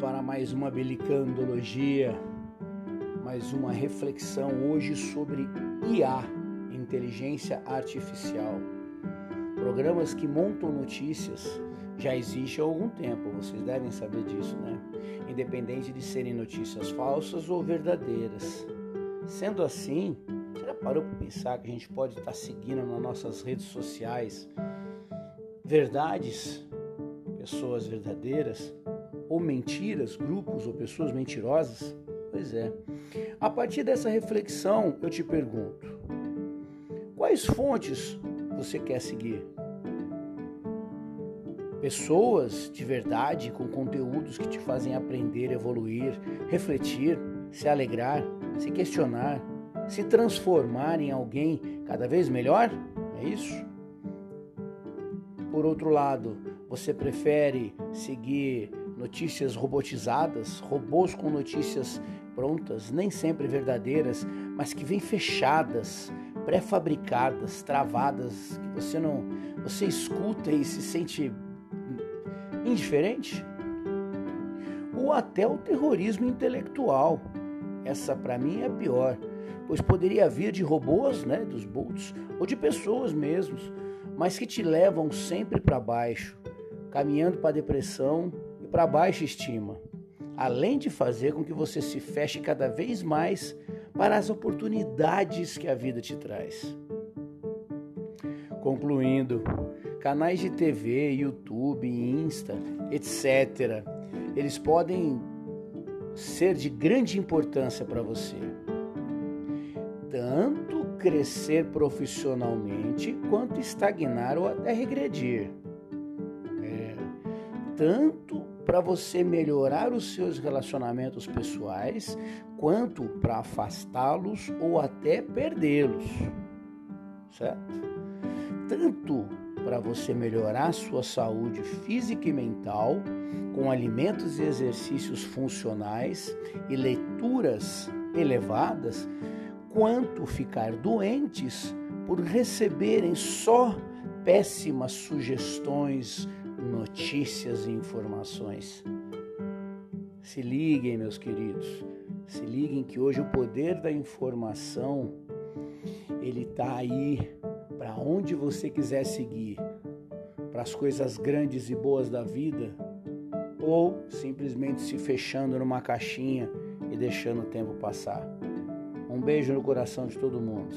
para mais uma belicandologia, mais uma reflexão hoje sobre IA, inteligência artificial. Programas que montam notícias já existem há algum tempo, vocês devem saber disso, né? Independente de serem notícias falsas ou verdadeiras. Sendo assim, você já parou para pensar que a gente pode estar seguindo nas nossas redes sociais verdades, pessoas verdadeiras, ou mentiras, grupos ou pessoas mentirosas? Pois é. A partir dessa reflexão, eu te pergunto: quais fontes você quer seguir? Pessoas de verdade com conteúdos que te fazem aprender, evoluir, refletir, se alegrar, se questionar, se transformar em alguém cada vez melhor? É isso? Por outro lado, você prefere seguir notícias robotizadas, robôs com notícias prontas, nem sempre verdadeiras, mas que vêm fechadas, pré-fabricadas, travadas, que você não, você escuta e se sente indiferente? Ou até o terrorismo intelectual. Essa para mim é pior, pois poderia vir de robôs, né, dos bolts, ou de pessoas mesmos, mas que te levam sempre para baixo, caminhando para a depressão e para baixa estima, além de fazer com que você se feche cada vez mais para as oportunidades que a vida te traz. Concluindo, canais de TV, YouTube, Insta, etc., eles podem ser de grande importância para você. Tanto crescer profissionalmente quanto estagnar ou até regredir tanto para você melhorar os seus relacionamentos pessoais, quanto para afastá-los ou até perdê-los. Certo? Tanto para você melhorar sua saúde física e mental com alimentos e exercícios funcionais e leituras elevadas, quanto ficar doentes por receberem só péssimas sugestões, notícias e informações. Se liguem, meus queridos, se liguem que hoje o poder da informação ele está aí para onde você quiser seguir, para as coisas grandes e boas da vida, ou simplesmente se fechando numa caixinha e deixando o tempo passar. Um beijo no coração de todo mundo.